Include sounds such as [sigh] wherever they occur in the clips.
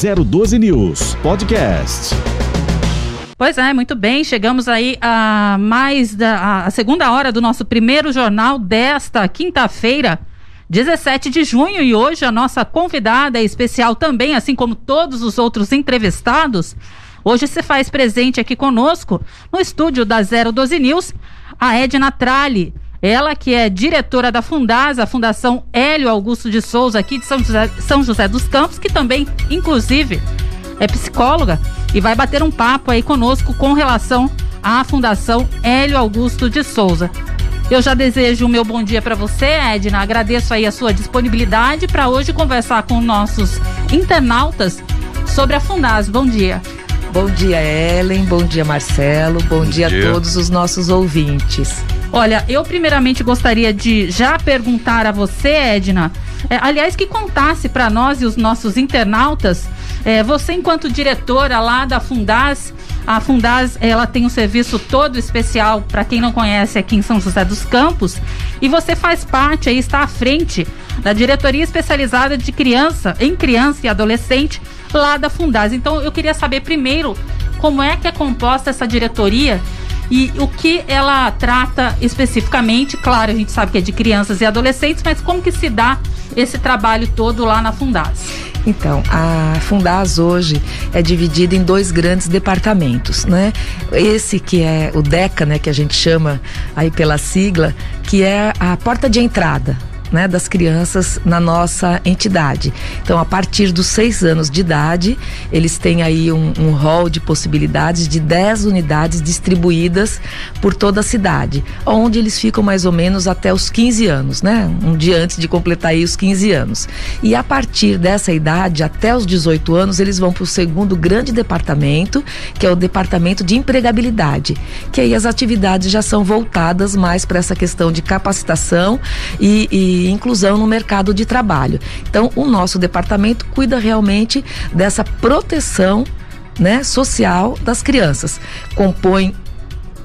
012 News Podcast. Pois é, muito bem. Chegamos aí a mais da a segunda hora do nosso primeiro jornal desta quinta-feira, 17 de junho, e hoje a nossa convidada é especial também, assim como todos os outros entrevistados. Hoje se faz presente aqui conosco no estúdio da 012 News, a Edna Tralli. Ela que é diretora da Fundasa, a Fundação Hélio Augusto de Souza, aqui de São José, São José dos Campos, que também, inclusive, é psicóloga e vai bater um papo aí conosco com relação à Fundação Hélio Augusto de Souza. Eu já desejo o meu bom dia para você, Edna. Agradeço aí a sua disponibilidade para hoje conversar com nossos internautas sobre a Fundas. Bom dia. Bom dia, Ellen. Bom dia, Marcelo. Bom, bom dia, dia a todos os nossos ouvintes. Olha, eu primeiramente gostaria de já perguntar a você, Edna, é, aliás, que contasse para nós e os nossos internautas, é, você enquanto diretora lá da Fundas, a Fundas ela tem um serviço todo especial para quem não conhece aqui em São José dos Campos e você faz parte aí está à frente da diretoria especializada de criança em criança e adolescente lá da Fundas. Então eu queria saber primeiro como é que é composta essa diretoria e o que ela trata especificamente. Claro, a gente sabe que é de crianças e adolescentes, mas como que se dá esse trabalho todo lá na Fundas? Então, a Fundas hoje é dividida em dois grandes departamentos, né? Esse que é o DECA, né, que a gente chama aí pela sigla, que é a porta de entrada, né, das crianças na nossa entidade. Então, a partir dos seis anos de idade, eles têm aí um, um hall de possibilidades de 10 unidades distribuídas por toda a cidade, onde eles ficam mais ou menos até os 15 anos, né? Um dia antes de completar aí os 15 anos. E a partir dessa idade, até os 18 anos, eles vão para o segundo grande departamento, que é o departamento de empregabilidade, que aí as atividades já são voltadas mais para essa questão de capacitação e, e inclusão no mercado de trabalho. Então, o nosso departamento cuida realmente dessa proteção né, social das crianças. Compõe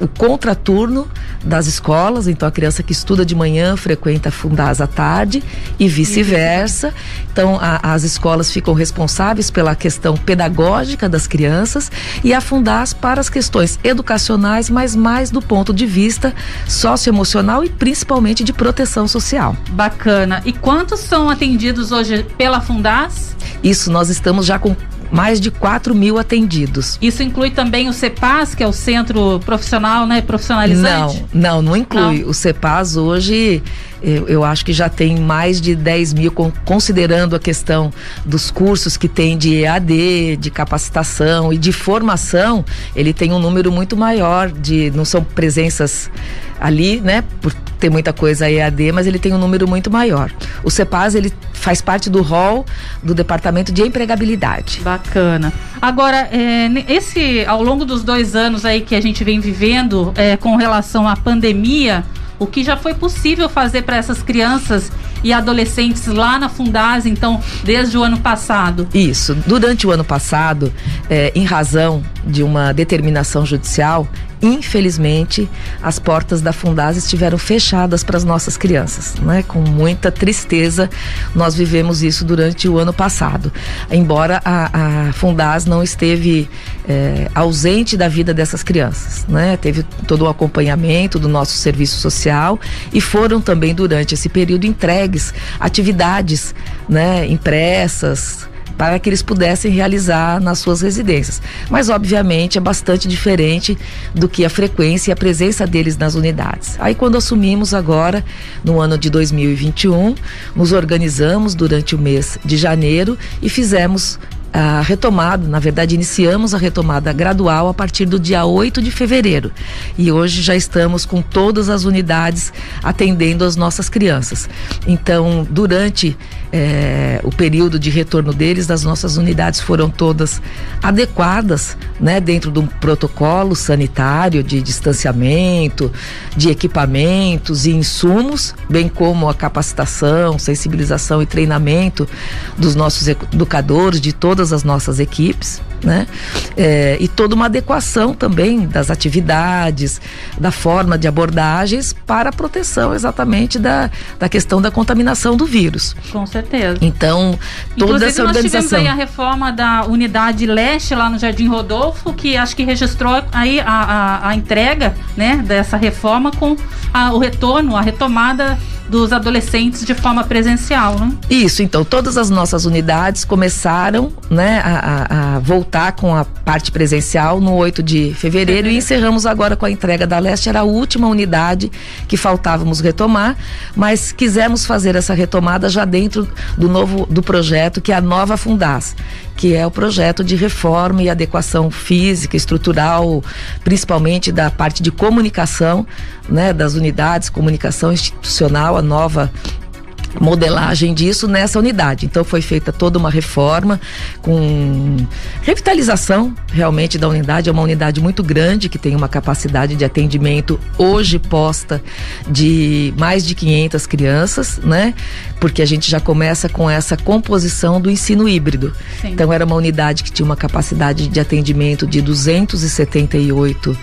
o contraturno das escolas, então a criança que estuda de manhã frequenta a Fundaz à tarde e vice-versa. Então a, as escolas ficam responsáveis pela questão pedagógica das crianças e a Fundaz para as questões educacionais, mas mais do ponto de vista socioemocional e principalmente de proteção social. Bacana. E quantos são atendidos hoje pela Fundaz? Isso, nós estamos já com mais de 4 mil atendidos. Isso inclui também o CEPAS, que é o Centro Profissional, né? Profissionalizante? Não, não, não inclui. Não. O CEPAS hoje, eu, eu, acho que já tem mais de 10 mil, considerando a questão dos cursos que tem de EAD, de capacitação e de formação, ele tem um número muito maior de, não são presenças ali, né? Por ter muita coisa EAD, mas ele tem um número muito maior. O CEPAS, ele faz parte do rol do Departamento de Empregabilidade. Bacana. Agora, é, esse, ao longo dos dois anos aí que a gente vem vivendo é, com relação à pandemia, o que já foi possível fazer para essas crianças e adolescentes lá na Fundaz, então, desde o ano passado? Isso. Durante o ano passado, é, em razão de uma determinação judicial, infelizmente, as portas da Fundaz estiveram fechadas para as nossas crianças, né? Com muita tristeza, nós vivemos isso durante o ano passado. Embora a, a não esteve é, ausente da vida dessas crianças, né? Teve todo o acompanhamento do nosso serviço social e foram também durante esse período entregues atividades, né? Impressas, para que eles pudessem realizar nas suas residências. Mas, obviamente, é bastante diferente do que a frequência e a presença deles nas unidades. Aí, quando assumimos agora, no ano de 2021, nos organizamos durante o mês de janeiro e fizemos a retomada, na verdade, iniciamos a retomada gradual a partir do dia 8 de fevereiro. E hoje já estamos com todas as unidades atendendo as nossas crianças. Então, durante é, o período de retorno deles, as nossas unidades foram todas adequadas, né, dentro de um protocolo sanitário de distanciamento, de equipamentos e insumos, bem como a capacitação, sensibilização e treinamento dos nossos educadores, de todas as nossas equipes. Né? É, e toda uma adequação também das atividades, da forma de abordagens para a proteção exatamente da, da questão da contaminação do vírus. Com certeza. Então, toda Inclusive, essa nós organização. tivemos aí a reforma da unidade leste lá no Jardim Rodolfo, que acho que registrou aí a, a, a entrega né, dessa reforma com a, o retorno, a retomada dos adolescentes de forma presencial, né? Isso, então todas as nossas unidades começaram né, a, a, a voltar com a parte presencial no 8 de fevereiro e encerramos agora com a entrega da Leste. Era a última unidade que faltávamos retomar, mas quisemos fazer essa retomada já dentro do novo do projeto que é a Nova Fundas, que é o projeto de reforma e adequação física, estrutural, principalmente da parte de comunicação, né, das unidades, comunicação institucional, a nova modelagem disso nessa unidade. Então foi feita toda uma reforma com revitalização realmente da unidade. É uma unidade muito grande que tem uma capacidade de atendimento hoje posta de mais de 500 crianças, né? Porque a gente já começa com essa composição do ensino híbrido. Sim. Então era uma unidade que tinha uma capacidade de atendimento de 278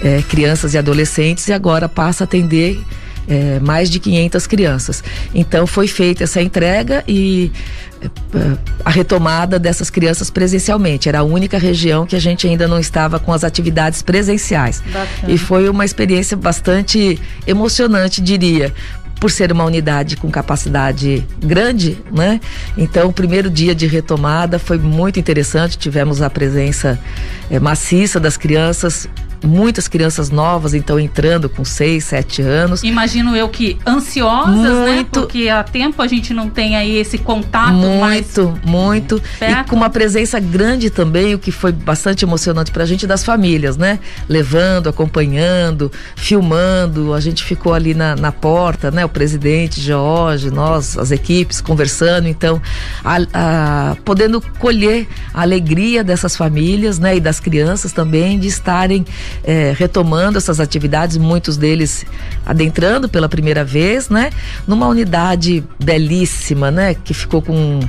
eh, crianças e adolescentes e agora passa a atender é, mais de 500 crianças. Então foi feita essa entrega e é, a retomada dessas crianças presencialmente. Era a única região que a gente ainda não estava com as atividades presenciais. Bacana. E foi uma experiência bastante emocionante, diria, por ser uma unidade com capacidade grande, né? Então, o primeiro dia de retomada foi muito interessante. Tivemos a presença é, maciça das crianças, muitas crianças novas, então entrando com 6, 7 anos. Imagino eu que ansiosas, né? muito, né? Porque há tempo a gente não tem aí esse contato muito, muito perto. e com uma presença grande também, o que foi bastante emocionante pra gente das famílias, né? Levando, acompanhando, filmando, a gente ficou ali na, na porta, né? O presidente Jorge, nós, as equipes conversando, então a, a, podendo colher a alegria dessas famílias, né? E das crianças também de estarem é, retomando essas atividades, muitos deles adentrando pela primeira vez, né? Numa unidade belíssima, né? Que ficou com,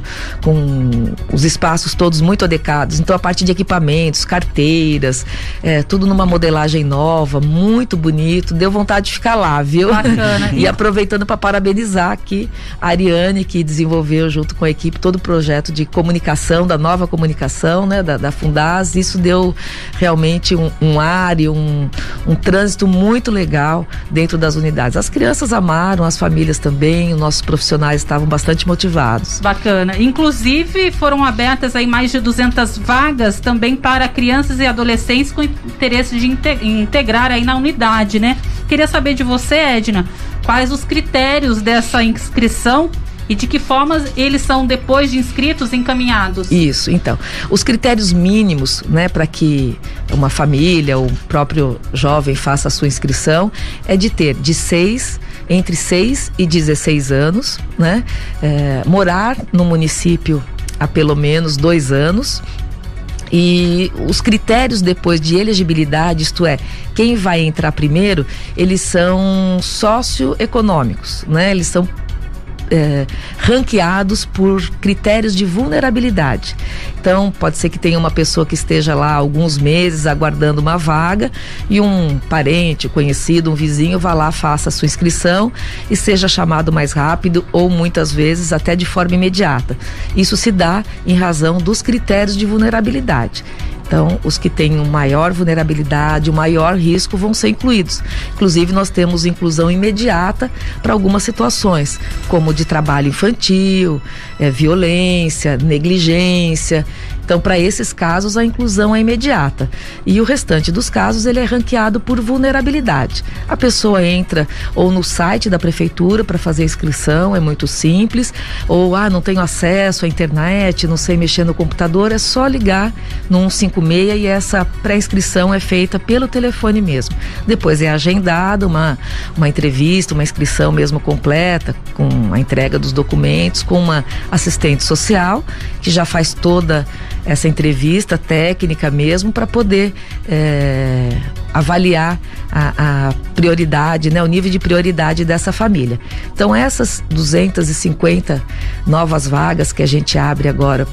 com os espaços todos muito adequados. Então, a parte de equipamentos, carteiras, é, tudo numa modelagem nova, muito bonito. Deu vontade de ficar lá, viu? Bacana. [laughs] e aproveitando para parabenizar aqui a Ariane, que desenvolveu junto com a equipe todo o projeto de comunicação, da nova comunicação, né? Da, da Fundaz. Isso deu realmente um, um ar um, um trânsito muito legal dentro das unidades. As crianças amaram, as famílias também, os nossos profissionais estavam bastante motivados. Bacana. Inclusive foram abertas aí mais de 200 vagas também para crianças e adolescentes com interesse de integrar aí na unidade, né? Queria saber de você, Edna, quais os critérios dessa inscrição e de que forma eles são depois de inscritos encaminhados? Isso, então. Os critérios mínimos, né, para que uma família ou o próprio jovem faça a sua inscrição é de ter de seis entre 6 e 16 anos, né? É, morar no município há pelo menos dois anos, e os critérios depois de elegibilidade, isto é, quem vai entrar primeiro, eles são socioeconômicos, né? Eles são é, ranqueados por critérios de vulnerabilidade. Então, pode ser que tenha uma pessoa que esteja lá alguns meses aguardando uma vaga e um parente, conhecido, um vizinho vá lá, faça a sua inscrição e seja chamado mais rápido ou muitas vezes até de forma imediata. Isso se dá em razão dos critérios de vulnerabilidade. Então, os que têm maior vulnerabilidade, o maior risco vão ser incluídos. Inclusive, nós temos inclusão imediata para algumas situações, como de trabalho infantil, é, violência, negligência. Então, para esses casos, a inclusão é imediata. E o restante dos casos, ele é ranqueado por vulnerabilidade. A pessoa entra ou no site da prefeitura para fazer a inscrição, é muito simples, ou ah, não tenho acesso à internet, não sei mexer no computador, é só ligar no 156 e essa pré-inscrição é feita pelo telefone mesmo. Depois é agendada uma, uma entrevista, uma inscrição mesmo completa, com a entrega dos documentos, com uma assistente social, que já faz toda essa entrevista técnica mesmo para poder é, avaliar a, a, prioridade, né, o nível de prioridade dessa família. Então essas 250 novas vagas que a gente abre agora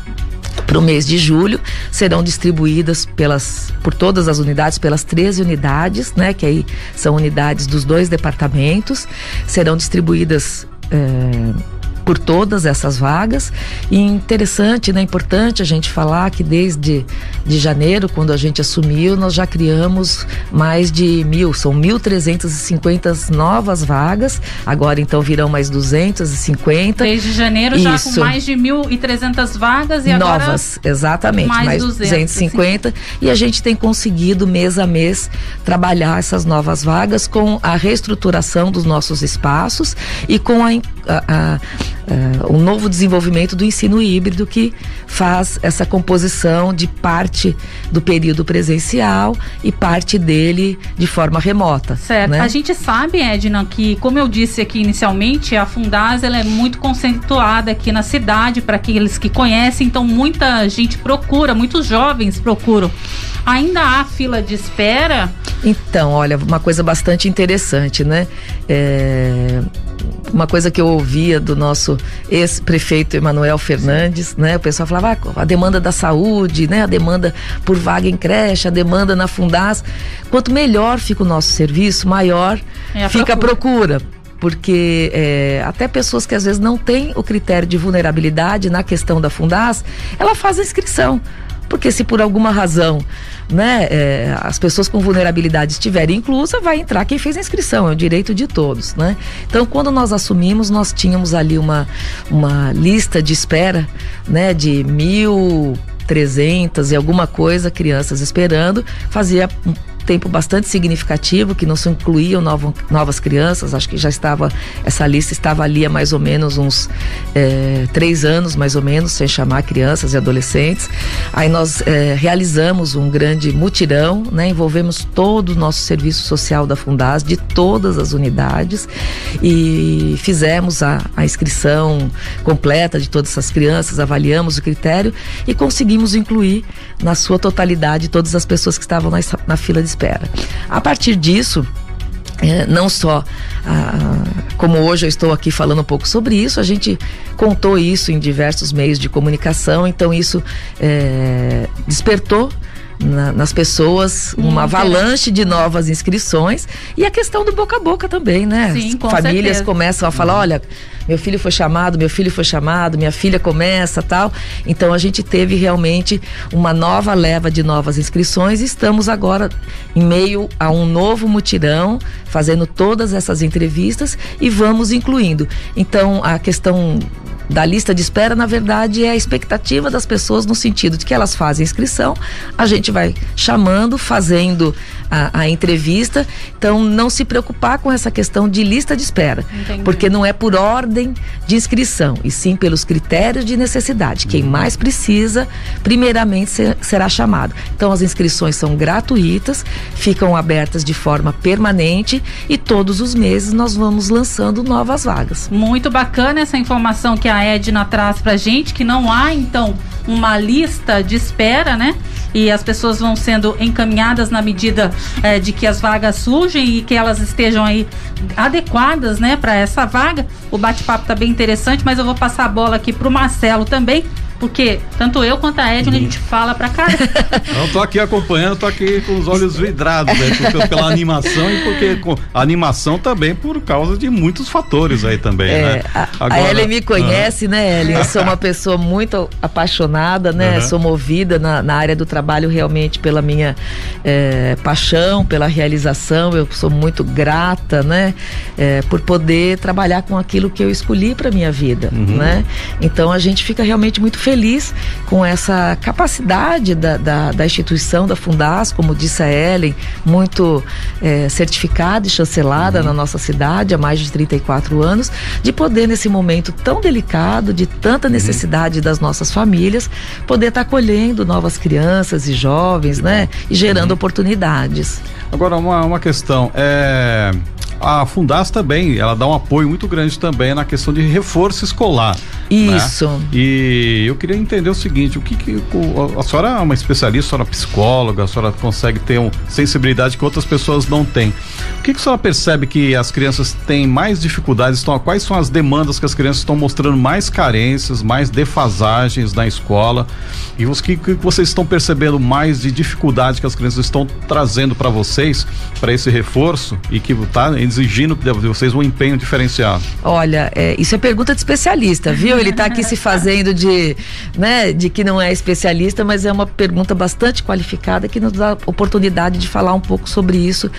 para o mês de julho serão distribuídas pelas por todas as unidades pelas 13 unidades né que aí são unidades dos dois departamentos serão distribuídas é, por todas essas vagas. E interessante, né, importante a gente falar que desde de janeiro, quando a gente assumiu, nós já criamos mais de mil, são 1.350 novas vagas. Agora então virão mais 250. Desde janeiro Isso. já com mais de 1.300 vagas e agora novas, exatamente, mais, mais 250. E a gente tem conseguido mês a mês trabalhar essas novas vagas com a reestruturação dos nossos espaços e com a, a, a uh, um novo desenvolvimento do ensino híbrido que faz essa composição de parte do período presencial e parte dele de forma remota. Certo. Né? A gente sabe, Edna, que como eu disse aqui inicialmente, a Fundaz ela é muito conceituada aqui na cidade para aqueles que conhecem, então muita gente procura, muitos jovens procuram. Ainda há fila de espera? Então, olha, uma coisa bastante interessante, né? É, uma coisa que eu ouvia do nosso ex-prefeito Emanuel Fernandes, né? O pessoal falava ah, a demanda da saúde, né? A demanda por vaga em creche, a demanda na Fundas. Quanto melhor fica o nosso serviço, maior é a fica procura. a procura porque é, até pessoas que às vezes não têm o critério de vulnerabilidade na questão da Fundas, ela faz a inscrição. Porque se por alguma razão né, é, as pessoas com vulnerabilidade estiverem inclusa, vai entrar quem fez a inscrição, é o direito de todos, né? Então, quando nós assumimos, nós tínhamos ali uma, uma lista de espera, né, de mil 300 e alguma coisa crianças esperando, fazia tempo bastante significativo, que não se incluíam novo, novas crianças, acho que já estava, essa lista estava ali há mais ou menos uns é, três anos, mais ou menos, sem chamar crianças e adolescentes. Aí nós é, realizamos um grande mutirão, né, envolvemos todo o nosso serviço social da Fundas, de todas as unidades, e fizemos a, a inscrição completa de todas essas crianças, avaliamos o critério e conseguimos incluir na sua totalidade todas as pessoas que estavam na, na fila de. A partir disso, é, não só ah, como hoje eu estou aqui falando um pouco sobre isso, a gente contou isso em diversos meios de comunicação, então isso é, despertou na, nas pessoas uma avalanche de novas inscrições e a questão do boca a boca também, né? Sim, com Famílias certeza. começam a falar, olha, meu filho foi chamado, meu filho foi chamado, minha filha começa, tal. Então a gente teve realmente uma nova leva de novas inscrições e estamos agora em meio a um novo mutirão, fazendo todas essas entrevistas e vamos incluindo. Então a questão da lista de espera, na verdade, é a expectativa das pessoas no sentido de que elas fazem inscrição, a gente vai chamando, fazendo a, a entrevista. Então, não se preocupar com essa questão de lista de espera, Entendi. porque não é por ordem de inscrição, e sim pelos critérios de necessidade. Quem uhum. mais precisa, primeiramente ser, será chamado. Então, as inscrições são gratuitas, ficam abertas de forma permanente e todos os meses nós vamos lançando novas vagas. Muito bacana essa informação que a Edna traz pra gente, que não há, então, uma lista de espera, né? E as pessoas vão sendo encaminhadas na medida é, de que as vagas surgem e que elas estejam aí adequadas, né, para essa vaga. O bate-papo tá bem interessante, mas eu vou passar a bola aqui pro Marcelo também porque tanto eu quanto a Edna, a gente fala pra cara. [laughs] Não, tô aqui acompanhando, tô aqui com os olhos vidrados, né? Porque, pela animação e porque com, a animação também por causa de muitos fatores aí também, é, né? A, Agora, a Ellen me conhece, né, Ellen? Eu sou uma pessoa muito apaixonada, né? Sou movida na, na, área do trabalho realmente pela minha é, paixão, pela realização. Eu sou muito grata, né? É, por poder trabalhar com aquilo que eu escolhi para minha vida, uhum. né? Então a gente fica realmente muito feliz feliz com essa capacidade da, da, da instituição, da Fundas, como disse a Ellen, muito é, certificada e chancelada uhum. na nossa cidade há mais de 34 anos, de poder, nesse momento tão delicado, de tanta uhum. necessidade uhum. das nossas famílias, poder estar tá acolhendo novas crianças e jovens, né? E gerando uhum. oportunidades. Agora, uma, uma questão. É a Fundas também, ela dá um apoio muito grande também na questão de reforço escolar. Né? Isso. Né? E eu queria entender o seguinte, o que, que a senhora é uma especialista, a senhora é psicóloga, a senhora consegue ter uma sensibilidade que outras pessoas não têm. O que, que a senhora percebe que as crianças têm mais dificuldades? Estão, quais são as demandas que as crianças estão mostrando mais carências, mais defasagens na escola? E o que, que vocês estão percebendo mais de dificuldade que as crianças estão trazendo para vocês, para esse reforço e que está exigindo de vocês um empenho diferenciado? Olha, é, isso é pergunta de especialista, viu? Ele está aqui se [laughs] fazendo de, né, de que não é especialista, mas é uma pergunta bastante qualificada que nos dá oportunidade de falar um pouco sobre isso,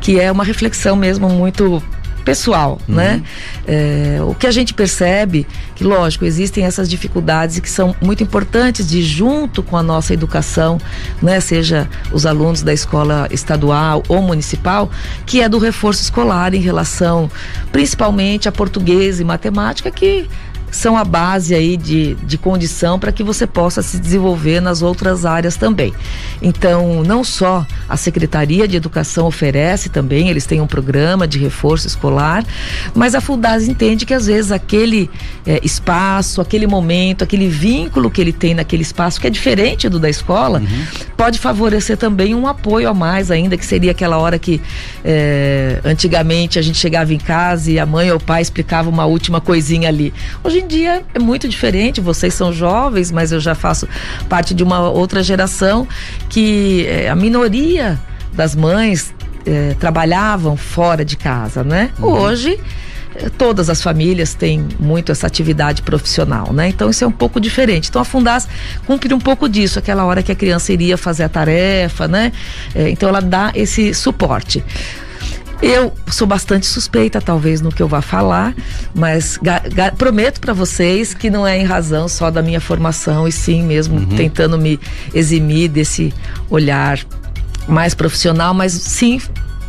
que é uma reflexão mesmo muito pessoal, uhum. né? É, o que a gente percebe que, lógico, existem essas dificuldades que são muito importantes de junto com a nossa educação, né? Seja os alunos da escola estadual ou municipal, que é do reforço escolar em relação, principalmente a português e matemática, que são a base aí de, de condição para que você possa se desenvolver nas outras áreas também. Então, não só a Secretaria de Educação oferece também, eles têm um programa de reforço escolar, mas a Fundas entende que às vezes aquele é, espaço, aquele momento, aquele vínculo que ele tem naquele espaço, que é diferente do da escola, uhum. pode favorecer também um apoio a mais ainda, que seria aquela hora que é, antigamente a gente chegava em casa e a mãe ou o pai explicava uma última coisinha ali. Hoje em dia é muito diferente. Vocês são jovens, mas eu já faço parte de uma outra geração que é, a minoria das mães é, trabalhavam fora de casa, né? Uhum. Hoje é, todas as famílias têm muito essa atividade profissional, né? Então isso é um pouco diferente. Então a Fundas cumpre um pouco disso, aquela hora que a criança iria fazer a tarefa, né? Então ela dá esse suporte. Eu sou bastante suspeita, talvez, no que eu vá falar, mas prometo para vocês que não é em razão só da minha formação, e sim mesmo uhum. tentando me eximir desse olhar mais profissional, mas sim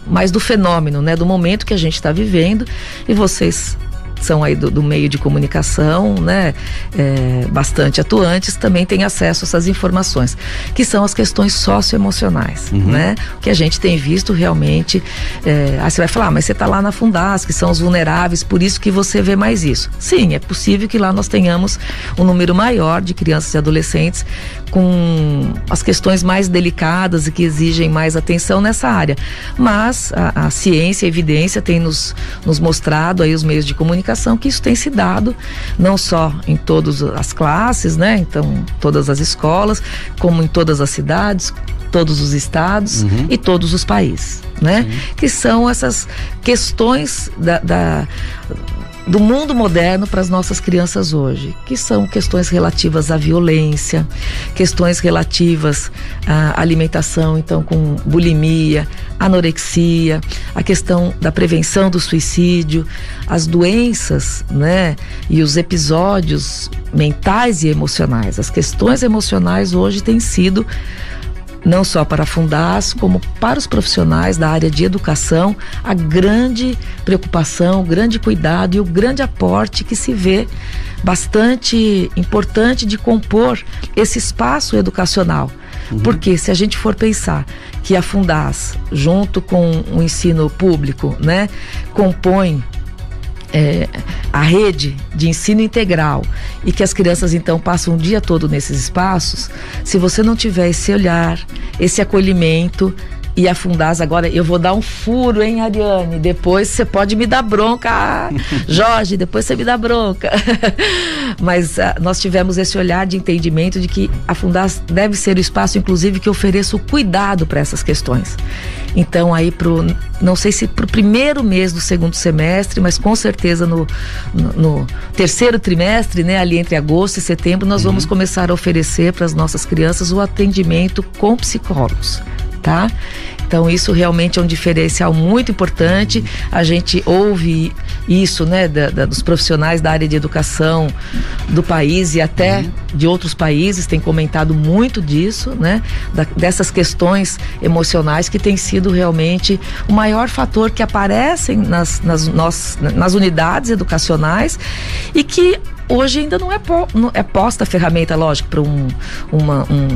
mais do fenômeno, né? Do momento que a gente está vivendo. E vocês são aí do, do meio de comunicação, né, é, bastante atuantes, também têm acesso a essas informações, que são as questões socioemocionais, uhum. né? O que a gente tem visto realmente, é, aí você vai falar, ah, mas você está lá na Fundas, que são os vulneráveis, por isso que você vê mais isso. Sim, é possível que lá nós tenhamos um número maior de crianças e adolescentes com as questões mais delicadas e que exigem mais atenção nessa área. Mas a, a ciência, a evidência tem nos, nos mostrado aí os meios de comunicação que isso tem se dado não só em todas as classes, né? Então, todas as escolas, como em todas as cidades, todos os estados uhum. e todos os países, né? Que são essas questões da, da do mundo moderno para as nossas crianças hoje, que são questões relativas à violência, questões relativas à alimentação, então com bulimia, anorexia, a questão da prevenção do suicídio, as doenças, né, e os episódios mentais e emocionais. As questões emocionais hoje têm sido não só para a Fundas, como para os profissionais da área de educação, a grande preocupação, o grande cuidado e o grande aporte que se vê bastante importante de compor esse espaço educacional. Uhum. Porque se a gente for pensar que a Fundas, junto com o ensino público, né, compõe é, a rede de ensino integral e que as crianças então passam o dia todo nesses espaços, se você não tiver esse olhar, esse acolhimento, e a Fundas agora, eu vou dar um furo, hein, Ariane? Depois você pode me dar bronca, [laughs] Jorge, depois você me dá bronca. [laughs] Mas uh, nós tivemos esse olhar de entendimento de que a Fundas deve ser o espaço, inclusive, que ofereça o cuidado para essas questões. Então, aí, pro, não sei se para o primeiro mês do segundo semestre, mas com certeza no, no, no, terceiro trimestre, né, ali entre agosto e setembro, nós uhum. vamos começar a oferecer para as nossas crianças o atendimento com psicólogos tá? Então isso realmente é um diferencial muito importante. A gente ouve isso, né, da, da, dos profissionais da área de educação do país e até uhum. de outros países têm comentado muito disso, né, da, dessas questões emocionais que tem sido realmente o maior fator que aparecem nas, nas, nos, nas unidades educacionais e que hoje ainda não é, po, não é posta a ferramenta, lógico, para um, uma, um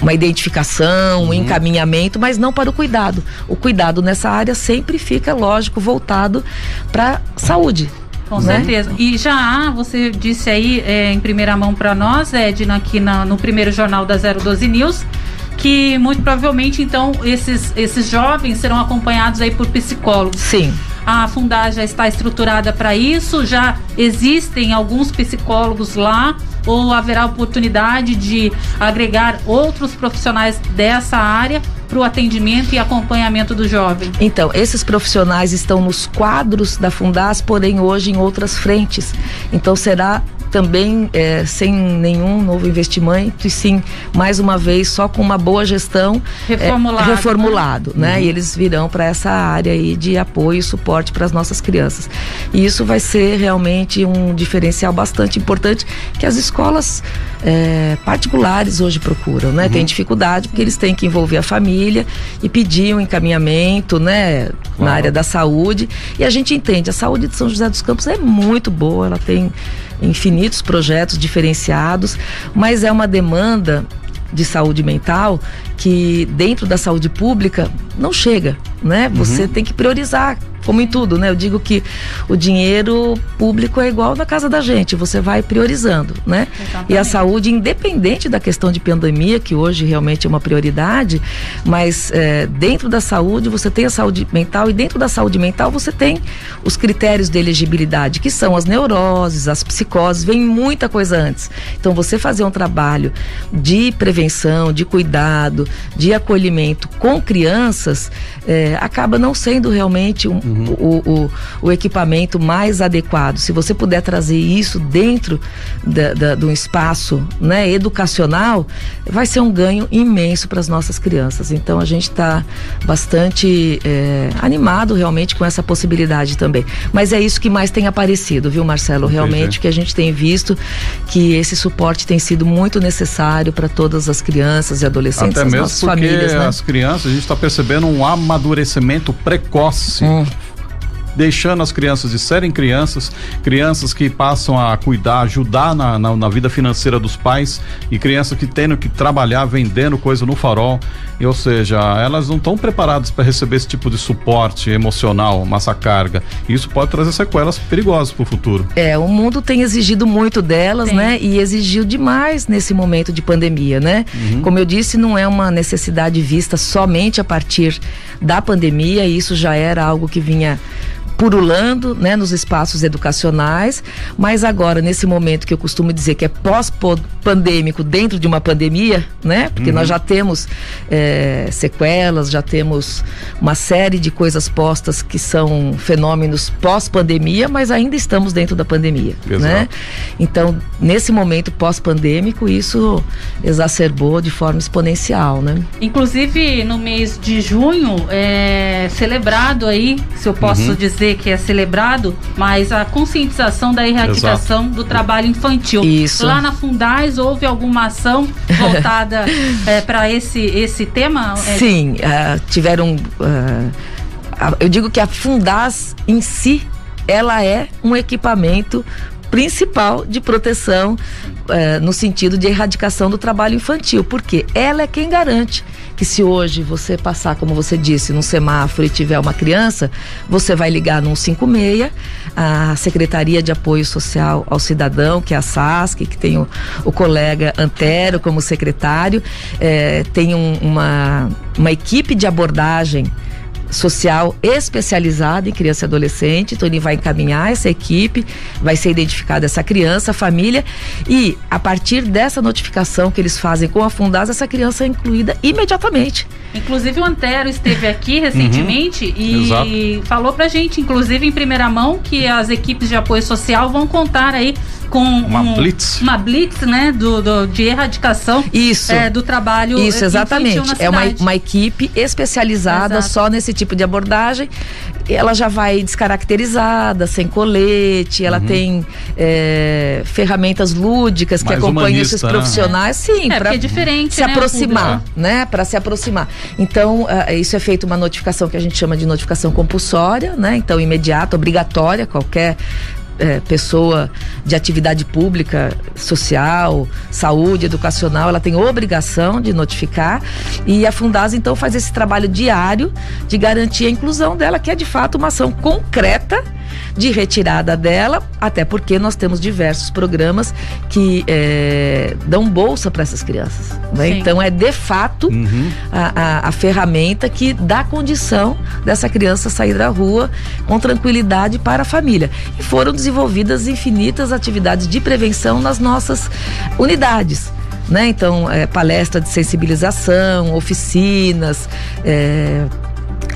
uma identificação, um uhum. encaminhamento, mas não para o cuidado. O cuidado nessa área sempre fica, lógico, voltado para saúde. Com né? certeza. E já há, você disse aí é, em primeira mão para nós, Edna, aqui na, no primeiro jornal da 012 News, que muito provavelmente então esses, esses jovens serão acompanhados aí por psicólogos. Sim. A Fundar já está estruturada para isso, já existem alguns psicólogos lá ou haverá oportunidade de agregar outros profissionais dessa área para o atendimento e acompanhamento do jovem? Então, esses profissionais estão nos quadros da Fundas, porém hoje em outras frentes. Então, será também é, sem nenhum novo investimento e sim mais uma vez só com uma boa gestão reformulado, é, reformulado né? né? Uhum. E eles virão para essa área aí de apoio e suporte para as nossas crianças. E isso vai ser realmente um diferencial bastante importante que as escolas é, particulares hoje procuram, né? Uhum. Tem dificuldade porque eles têm que envolver a família e pedir um encaminhamento, né? Na área da saúde. E a gente entende, a saúde de São José dos Campos é muito boa, ela tem infinitos projetos diferenciados, mas é uma demanda de saúde mental que dentro da saúde pública não chega, né? Você uhum. tem que priorizar como em tudo, né? Eu digo que o dinheiro público é igual na casa da gente, você vai priorizando, né? Exatamente. E a saúde, independente da questão de pandemia, que hoje realmente é uma prioridade, mas é, dentro da saúde você tem a saúde mental e dentro da saúde mental você tem os critérios de elegibilidade, que são as neuroses, as psicoses, vem muita coisa antes. Então você fazer um trabalho de prevenção, de cuidado, de acolhimento com crianças, é, acaba não sendo realmente um, uhum. o, o, o, equipamento mais adequado. Se você puder trazer isso dentro da, da, de um espaço né, educacional, vai ser um ganho imenso para as nossas crianças. Então a gente está bastante é, animado realmente com essa possibilidade também. Mas é isso que mais tem aparecido, viu, Marcelo? Realmente que a gente tem visto que esse suporte tem sido muito necessário para todas as crianças e adolescentes, Até as mesmo nossas porque famílias. Né? As crianças, a gente está percebendo um amadurecimento precoce. Hum deixando as crianças de serem crianças, crianças que passam a cuidar, ajudar na, na, na vida financeira dos pais e crianças que tendo que trabalhar vendendo coisa no farol. E, ou seja, elas não estão preparadas para receber esse tipo de suporte emocional, massa carga. E isso pode trazer sequelas perigosas para o futuro. É, o mundo tem exigido muito delas, tem. né? E exigiu demais nesse momento de pandemia, né? Uhum. Como eu disse, não é uma necessidade vista somente a partir da pandemia, isso já era algo que vinha purulando né, nos espaços educacionais, mas agora, nesse momento que eu costumo dizer que é pós-pandêmico dentro de uma pandemia, né? Porque uhum. nós já temos é, sequelas, já temos uma série de coisas postas que são fenômenos pós-pandemia, mas ainda estamos dentro da pandemia. Exato. Né? Então, nesse momento pós-pandêmico, isso exacerbou de forma exponencial. Né? Inclusive, no mês de junho, é celebrado aí, se eu posso uhum. dizer, que é celebrado, mas a conscientização da erradicação Exato. do trabalho infantil. Isso. Lá na Fundais houve alguma ação [laughs] voltada é, para esse, esse tema? Sim, uh, tiveram. Uh, eu digo que a Fundas em si, ela é um equipamento principal de proteção eh, no sentido de erradicação do trabalho infantil, porque ela é quem garante que se hoje você passar, como você disse, num semáforo e tiver uma criança, você vai ligar no 156, a Secretaria de Apoio Social ao Cidadão, que é a SASC, que tem o, o colega Antero como secretário, eh, tem um, uma, uma equipe de abordagem social especializada em criança e adolescente. Então ele vai encaminhar essa equipe, vai ser identificada essa criança, a família e a partir dessa notificação que eles fazem com a Fundasa, essa criança é incluída imediatamente. Inclusive o Antero esteve aqui recentemente uhum, e exato. falou pra gente, inclusive em primeira mão, que as equipes de apoio social vão contar aí com uma um, blitz, uma blitz, né, do, do de erradicação isso é, do trabalho isso exatamente é uma, uma equipe especializada Exato. só nesse tipo de abordagem ela já vai descaracterizada, sem colete, ela uhum. tem é, ferramentas lúdicas Mais que acompanham esses né? profissionais, né? sim, é, para é diferente, se né, aproximar, né? Para se aproximar. Então, uh, isso é feito uma notificação que a gente chama de notificação compulsória, né? Então, imediata, obrigatória, qualquer é, pessoa de atividade pública, social, saúde, educacional, ela tem obrigação de notificar. E a Fundasa então faz esse trabalho diário de garantir a inclusão dela, que é de fato uma ação concreta de retirada dela, até porque nós temos diversos programas que é, dão bolsa para essas crianças. Né? Então é de fato uhum. a, a, a, ferramenta que dá condição dessa criança sair da rua com tranquilidade para a família. E foram desenvolvidas infinitas atividades de prevenção nas nossas unidades. Né? Então, é, palestra de sensibilização, oficinas, é,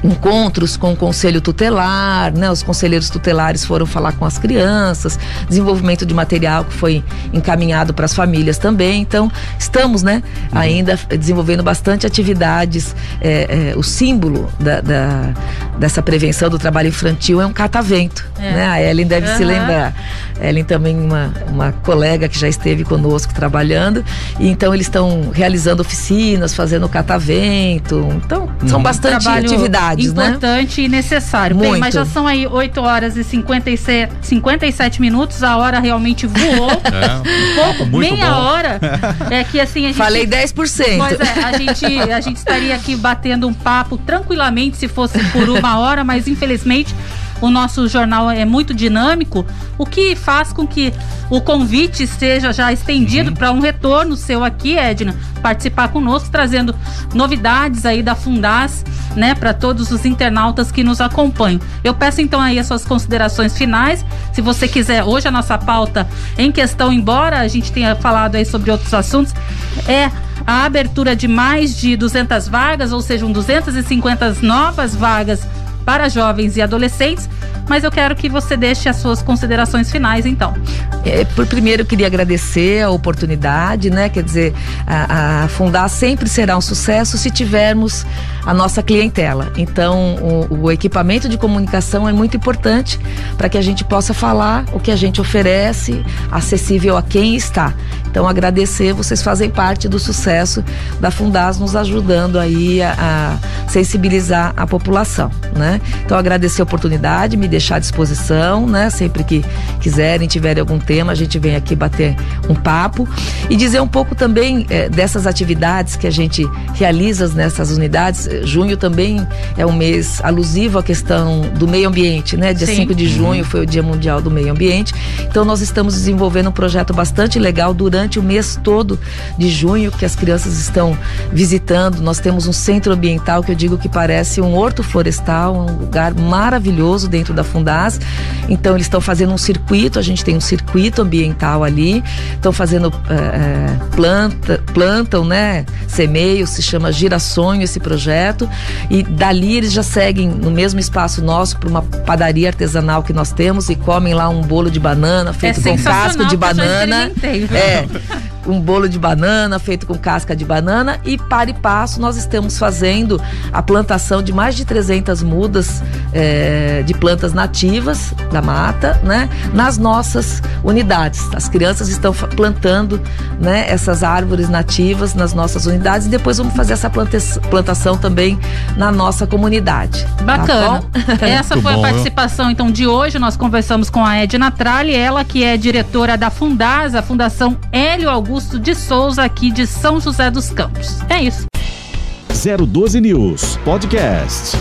encontros com o conselho tutelar, né? Os conselheiros tutelares foram falar com as crianças, desenvolvimento de material que foi encaminhado para as famílias também. Então, estamos, né, uhum. ainda desenvolvendo bastante atividades. É, é, o símbolo da, da, dessa prevenção do trabalho infantil é um catavento, é. né? A Ellen deve uhum. se lembrar. Ellen também uma, uma colega que já esteve conosco trabalhando. E então eles estão realizando oficinas, fazendo catavento. Então, são uhum. bastante Trabalho atividades né? importante né? e necessário. Muito. Bem, mas já são aí 8 horas e 57, 57 minutos, a hora realmente voou. [laughs] É, um pouco, meia bom. hora. É que assim a gente. Falei 10%. Mas é, a gente, a gente estaria aqui batendo um papo tranquilamente se fosse por uma hora, mas infelizmente o nosso jornal é muito dinâmico, o que faz com que o convite seja já estendido uhum. para um retorno seu aqui, Edna, participar conosco, trazendo novidades aí da Fundas, né, para todos os internautas que nos acompanham. Eu peço então aí as suas considerações finais. Se você quiser, hoje a nossa pauta em questão, embora a gente tenha falado aí sobre outros assuntos, é a abertura de mais de 200 vagas, ou seja, 250 novas vagas para jovens e adolescentes, mas eu quero que você deixe as suas considerações finais, então. É, por primeiro, queria agradecer a oportunidade, né? Quer dizer, a, a Fundar sempre será um sucesso se tivermos a nossa clientela. Então, o, o equipamento de comunicação é muito importante para que a gente possa falar o que a gente oferece, acessível a quem está. Então, agradecer, vocês fazem parte do sucesso da Fundas, nos ajudando aí a, a sensibilizar a população, né? Então, agradecer a oportunidade, me deixar à disposição, né? Sempre que quiserem, tiverem algum tema, a gente vem aqui bater um papo e dizer um pouco também é, dessas atividades que a gente realiza nessas unidades. Junho também é um mês alusivo à questão do meio ambiente, né? Dia Sim. 5 de junho uhum. foi o Dia Mundial do Meio Ambiente. Então, nós estamos desenvolvendo um projeto bastante legal durante o mês todo de junho, que as crianças estão visitando. Nós temos um centro ambiental que eu digo que parece um horto florestal, um lugar maravilhoso dentro da Fundas. Então eles estão fazendo um circuito, a gente tem um circuito ambiental ali, estão fazendo é, planta, plantam, né? Semeio, se chama Girassonho esse projeto. E dali eles já seguem no mesmo espaço nosso para uma padaria artesanal que nós temos e comem lá um bolo de banana feito é com casco de banana. É um bolo de banana feito com casca de banana e para e passo nós estamos fazendo a plantação de mais de 300 mudas é, de plantas nativas da mata, né, nas nossas unidades. As crianças estão plantando, né, essas árvores nativas nas nossas unidades e depois vamos fazer essa plantação também na nossa comunidade. Tá Bacana. Tá [laughs] essa foi bom, a participação então de hoje. Nós conversamos com a Edna Tralli, ela que é diretora da Fundasa, Fundação Hélio Augusto Augusto de Souza, aqui de São José dos Campos. É isso. 012 News Podcast.